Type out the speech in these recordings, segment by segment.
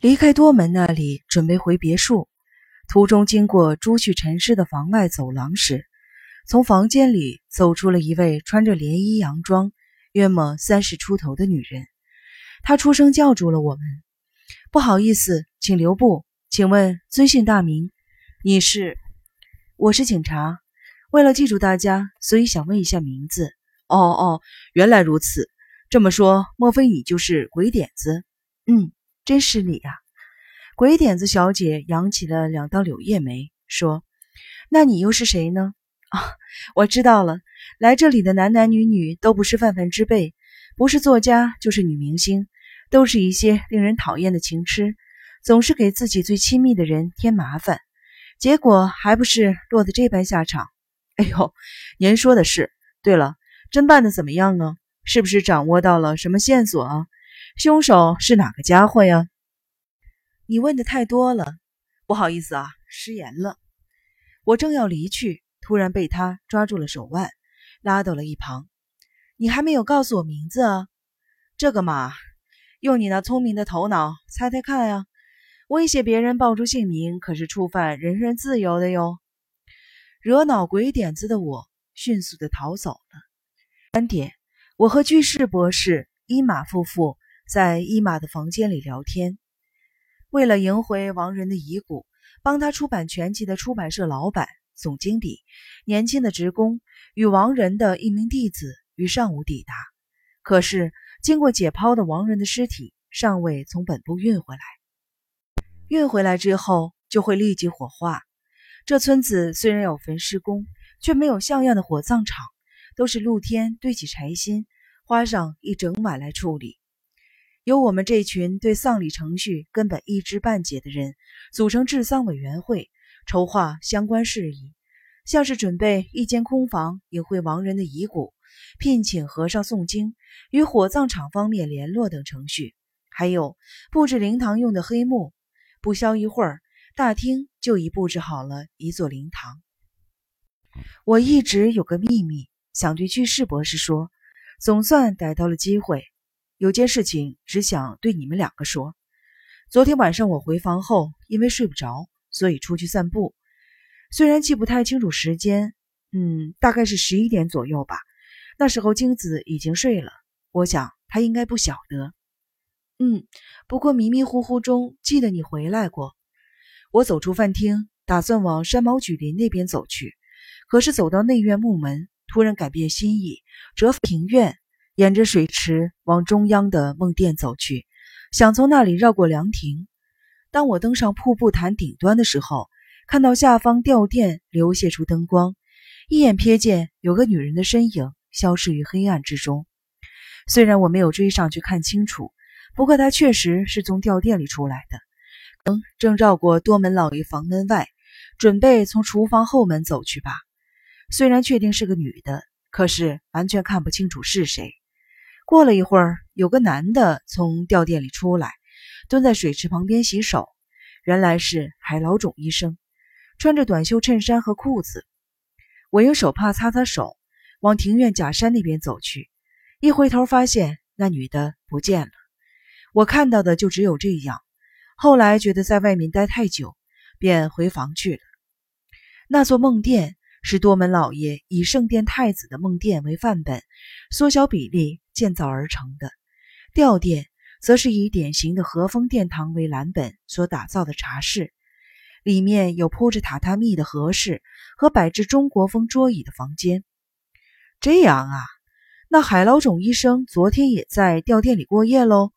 离开多门那里，准备回别墅。途中经过朱旭陈尸的房外走廊时，从房间里走出了一位穿着连衣洋装、约莫三十出头的女人。她出声叫住了我们：“不好意思，请留步。请问尊姓大名？你是？我是警察。为了记住大家，所以想问一下名字。哦哦，原来如此。这么说，莫非你就是鬼点子？嗯，真是你呀。”鬼点子小姐扬起了两道柳叶眉，说：“那你又是谁呢？”啊，我知道了，来这里的男男女女都不是泛泛之辈，不是作家就是女明星，都是一些令人讨厌的情痴，总是给自己最亲密的人添麻烦，结果还不是落得这般下场。哎呦，您说的是。对了，侦办的怎么样啊？是不是掌握到了什么线索啊？凶手是哪个家伙呀？你问的太多了，不好意思啊，失言了。我正要离去，突然被他抓住了手腕，拉到了一旁。你还没有告诉我名字啊？这个嘛，用你那聪明的头脑猜猜看呀！威胁别人报出姓名，可是触犯人身自由的哟。惹恼鬼点子的我，迅速的逃走了。三点，我和居士博士、伊玛夫妇在伊玛的房间里聊天。为了赢回亡人的遗骨，帮他出版全集的出版社老板、总经理、年轻的职工与亡人的一名弟子于上午抵达。可是，经过解剖的亡人的尸体尚未从本部运回来。运回来之后，就会立即火化。这村子虽然有焚尸工，却没有像样的火葬场，都是露天堆起柴薪，花上一整晚来处理。由我们这群对丧礼程序根本一知半解的人组成治丧委员会，筹划相关事宜，像是准备一间空房隐晦亡人的遗骨，聘请和尚诵经，与火葬场方面联络等程序，还有布置灵堂用的黑幕。不消一会儿，大厅就已布置好了一座灵堂。我一直有个秘密，想对居士博士说，总算逮到了机会。有件事情只想对你们两个说。昨天晚上我回房后，因为睡不着，所以出去散步。虽然记不太清楚时间，嗯，大概是十一点左右吧。那时候京子已经睡了，我想她应该不晓得。嗯，不过迷迷糊糊中记得你回来过。我走出饭厅，打算往山毛榉林那边走去，可是走到内院木门，突然改变心意，折庭院。沿着水池往中央的梦殿走去，想从那里绕过凉亭。当我登上瀑布潭顶端的时候，看到下方吊殿流泻出灯光，一眼瞥见有个女人的身影消失于黑暗之中。虽然我没有追上去看清楚，不过她确实是从吊殿里出来的。嗯，正绕过多门老爷房门外，准备从厨房后门走去吧。虽然确定是个女的，可是完全看不清楚是谁。过了一会儿，有个男的从吊店里出来，蹲在水池旁边洗手。原来是海老种医生，穿着短袖衬衫和裤子。我用手帕擦擦手，往庭院假山那边走去。一回头，发现那女的不见了。我看到的就只有这样。后来觉得在外面待太久，便回房去了。那座梦殿是多门老爷以圣殿太子的梦殿为范本，缩小比例。建造而成的吊殿，则是以典型的和风殿堂为蓝本所打造的茶室，里面有铺着榻榻米的和室和摆置中国风桌椅的房间。这样啊，那海老种医生昨天也在吊店里过夜喽？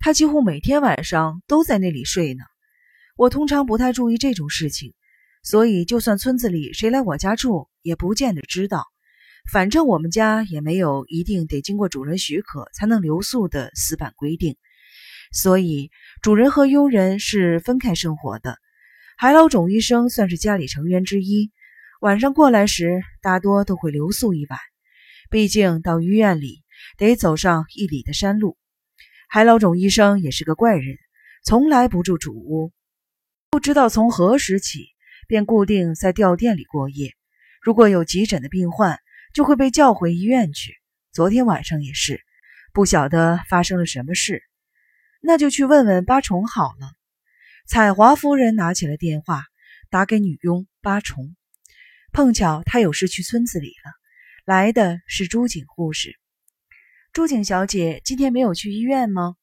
他几乎每天晚上都在那里睡呢。我通常不太注意这种事情，所以就算村子里谁来我家住，也不见得知道。反正我们家也没有一定得经过主人许可才能留宿的死板规定，所以主人和佣人是分开生活的。海老种医生算是家里成员之一，晚上过来时大多都会留宿一晚。毕竟到医院里得走上一里的山路。海老种医生也是个怪人，从来不住主屋，不知道从何时起便固定在吊店里过夜。如果有急诊的病患，就会被叫回医院去。昨天晚上也是，不晓得发生了什么事。那就去问问八重好了。彩华夫人拿起了电话，打给女佣八重。碰巧她有事去村子里了，来的是朱景护士。朱景小姐今天没有去医院吗？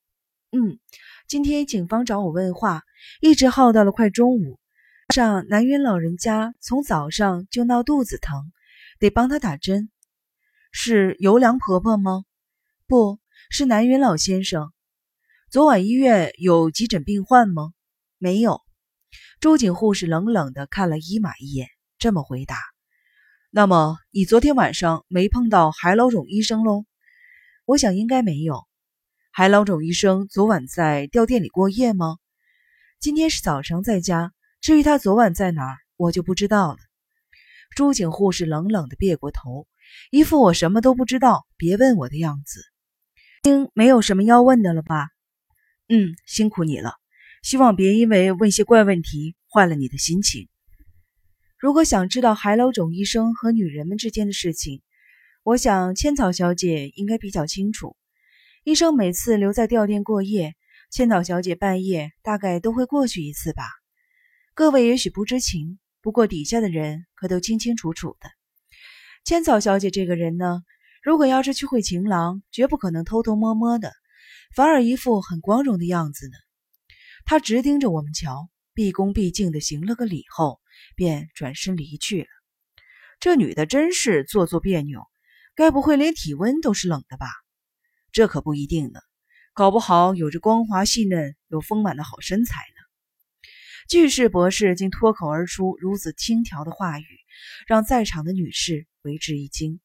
嗯，今天警方找我问话，一直耗到了快中午。上南云老人家从早上就闹肚子疼，得帮他打针。是尤良婆婆吗？不是南云老先生。昨晚医院有急诊病患吗？没有，朱景护士冷冷地看了伊玛一眼，这么回答。那么你昨天晚上没碰到海老种医生喽？我想应该没有。海老种医生昨晚在吊店里过夜吗？今天是早上在家，至于他昨晚在哪儿，我就不知道了。朱景护士冷冷地别过头，一副我什么都不知道，别问我的样子。听，没有什么要问的了吧？嗯，辛苦你了。希望别因为问些怪问题坏了你的心情。如果想知道海老种医生和女人们之间的事情，我想千草小姐应该比较清楚。医生每次留在吊店过夜，千草小姐半夜大概都会过去一次吧。各位也许不知情，不过底下的人可都清清楚楚的。千草小姐这个人呢，如果要是去会情郎，绝不可能偷偷摸摸的，反而一副很光荣的样子呢。他直盯着我们瞧，毕恭毕敬地行了个礼后，便转身离去了。这女的真是做作别扭，该不会连体温都是冷的吧？这可不一定呢，搞不好有着光滑细嫩又丰满的好身材。巨士博士竟脱口而出如此轻佻的话语，让在场的女士为之一惊。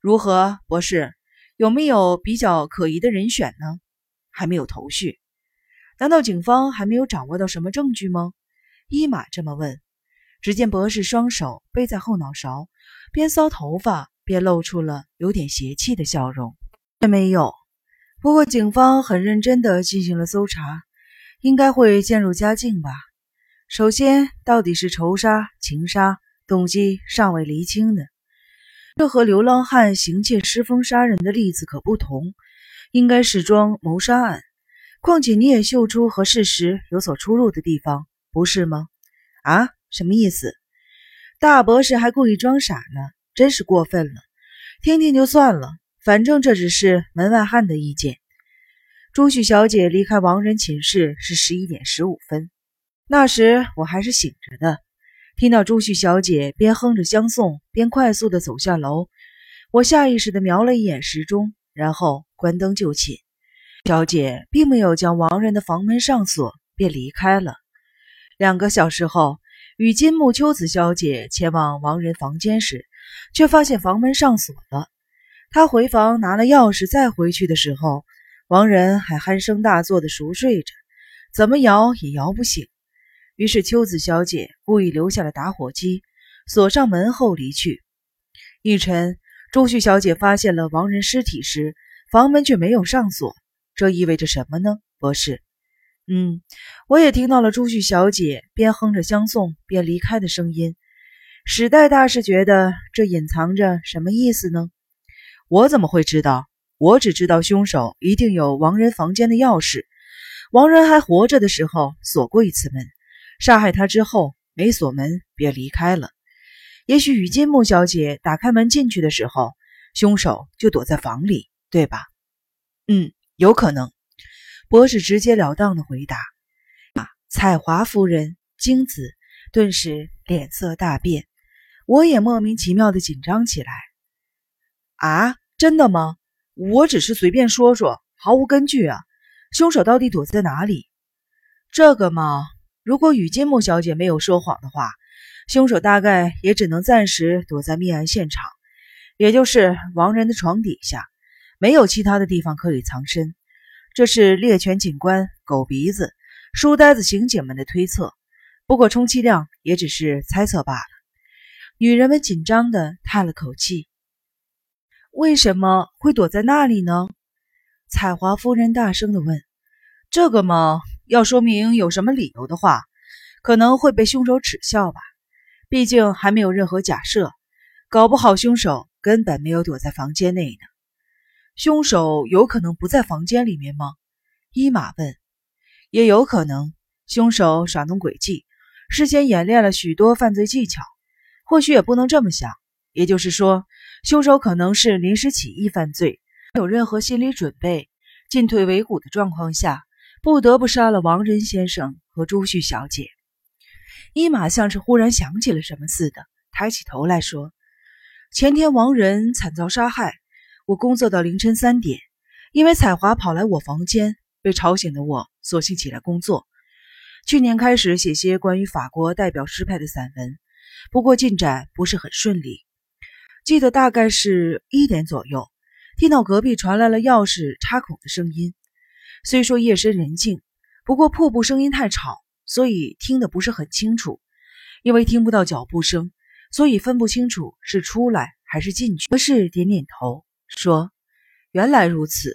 如何，博士？有没有比较可疑的人选呢？还没有头绪。难道警方还没有掌握到什么证据吗？伊玛这么问。只见博士双手背在后脑勺，边搔头发边露出了有点邪气的笑容。没有。不过警方很认真地进行了搜查，应该会渐入佳境吧。首先，到底是仇杀、情杀，动机尚未厘清呢。这和流浪汉行窃失风杀人的例子可不同，应该是桩谋杀案。况且你也嗅出和事实有所出入的地方，不是吗？啊，什么意思？大博士还故意装傻呢，真是过分了。听听就算了，反正这只是门外汉的意见。朱旭小姐离开王仁寝室是十一点十五分，那时我还是醒着的。听到朱旭小姐边哼着相送边快速的走下楼，我下意识的瞄了一眼时钟，然后关灯就寝。小姐并没有将王仁的房门上锁，便离开了。两个小时后，与金木秋子小姐前往王仁房间时，却发现房门上锁了。她回房拿了钥匙，再回去的时候，王仁还鼾声大作的熟睡着，怎么摇也摇不醒。于是秋子小姐故意留下了打火机，锁上门后离去。一晨，朱旭小姐发现了亡人尸体时，房门却没有上锁。这意味着什么呢，博士？嗯，我也听到了朱旭小姐边哼着相送边离开的声音。史代大师觉得这隐藏着什么意思呢？我怎么会知道？我只知道凶手一定有亡人房间的钥匙。亡人还活着的时候锁过一次门，杀害他之后没锁门便离开了。也许雨金木小姐打开门进去的时候，凶手就躲在房里，对吧？嗯。有可能，博士直截了当的回答。啊，彩华夫人、京子顿时脸色大变，我也莫名其妙的紧张起来。啊，真的吗？我只是随便说说，毫无根据啊。凶手到底躲在哪里？这个嘛，如果雨金木小姐没有说谎的话，凶手大概也只能暂时躲在命案现场，也就是亡人的床底下。没有其他的地方可以藏身，这是猎犬警官、狗鼻子、书呆子刑警们的推测。不过充其量也只是猜测罢了。女人们紧张地叹了口气：“为什么会躲在那里呢？”彩华夫人大声地问：“这个嘛，要说明有什么理由的话，可能会被凶手耻笑吧。毕竟还没有任何假设，搞不好凶手根本没有躲在房间内呢。”凶手有可能不在房间里面吗？伊玛问：“也有可能，凶手耍弄诡计，事先演练了许多犯罪技巧。或许也不能这么想，也就是说，凶手可能是临时起意犯罪，没有任何心理准备，进退维谷的状况下，不得不杀了王仁先生和朱旭小姐。”伊玛像是忽然想起了什么似的，抬起头来说：“前天王仁惨遭杀害，我工作到凌晨三点，因为彩华跑来我房间，被吵醒的我索性起来工作。去年开始写些关于法国代表诗派的散文，不过进展不是很顺利。记得大概是一点左右，听到隔壁传来了钥匙插孔的声音。虽说夜深人静，不过瀑布声音太吵。”所以听得不是很清楚，因为听不到脚步声，所以分不清楚是出来还是进去。博士点点头说：“原来如此。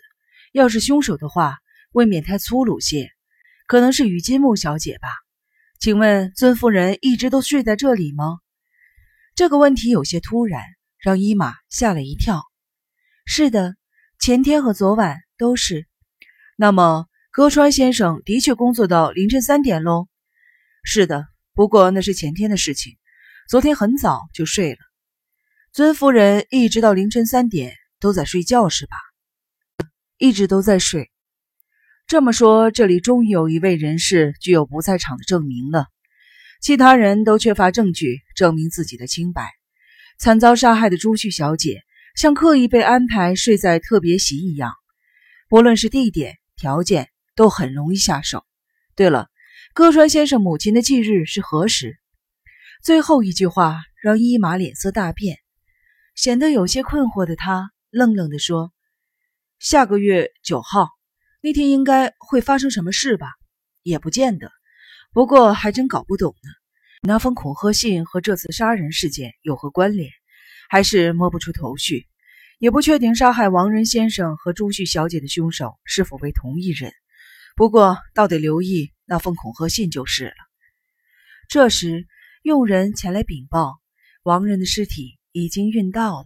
要是凶手的话，未免太粗鲁些，可能是雨金木小姐吧？请问尊夫人一直都睡在这里吗？”这个问题有些突然，让伊玛吓了一跳。“是的，前天和昨晚都是。那么。”歌川先生的确工作到凌晨三点喽。是的，不过那是前天的事情，昨天很早就睡了。尊夫人一直到凌晨三点都在睡觉是吧？一直都在睡。这么说，这里终于有一位人士具有不在场的证明了，其他人都缺乏证据证明自己的清白。惨遭杀害的朱旭小姐像刻意被安排睡在特别席一样，不论是地点条件。都很容易下手。对了，歌川先生母亲的忌日是何时？最后一句话让伊玛脸色大变，显得有些困惑的他愣愣地说：“下个月九号那天应该会发生什么事吧？也不见得。不过还真搞不懂呢。那封恐吓信和这次杀人事件有何关联？还是摸不出头绪。也不确定杀害王仁先生和朱旭小姐的凶手是否为同一人。”不过，倒得留意那封恐吓信就是了。这时，佣人前来禀报，王仁的尸体已经运到了。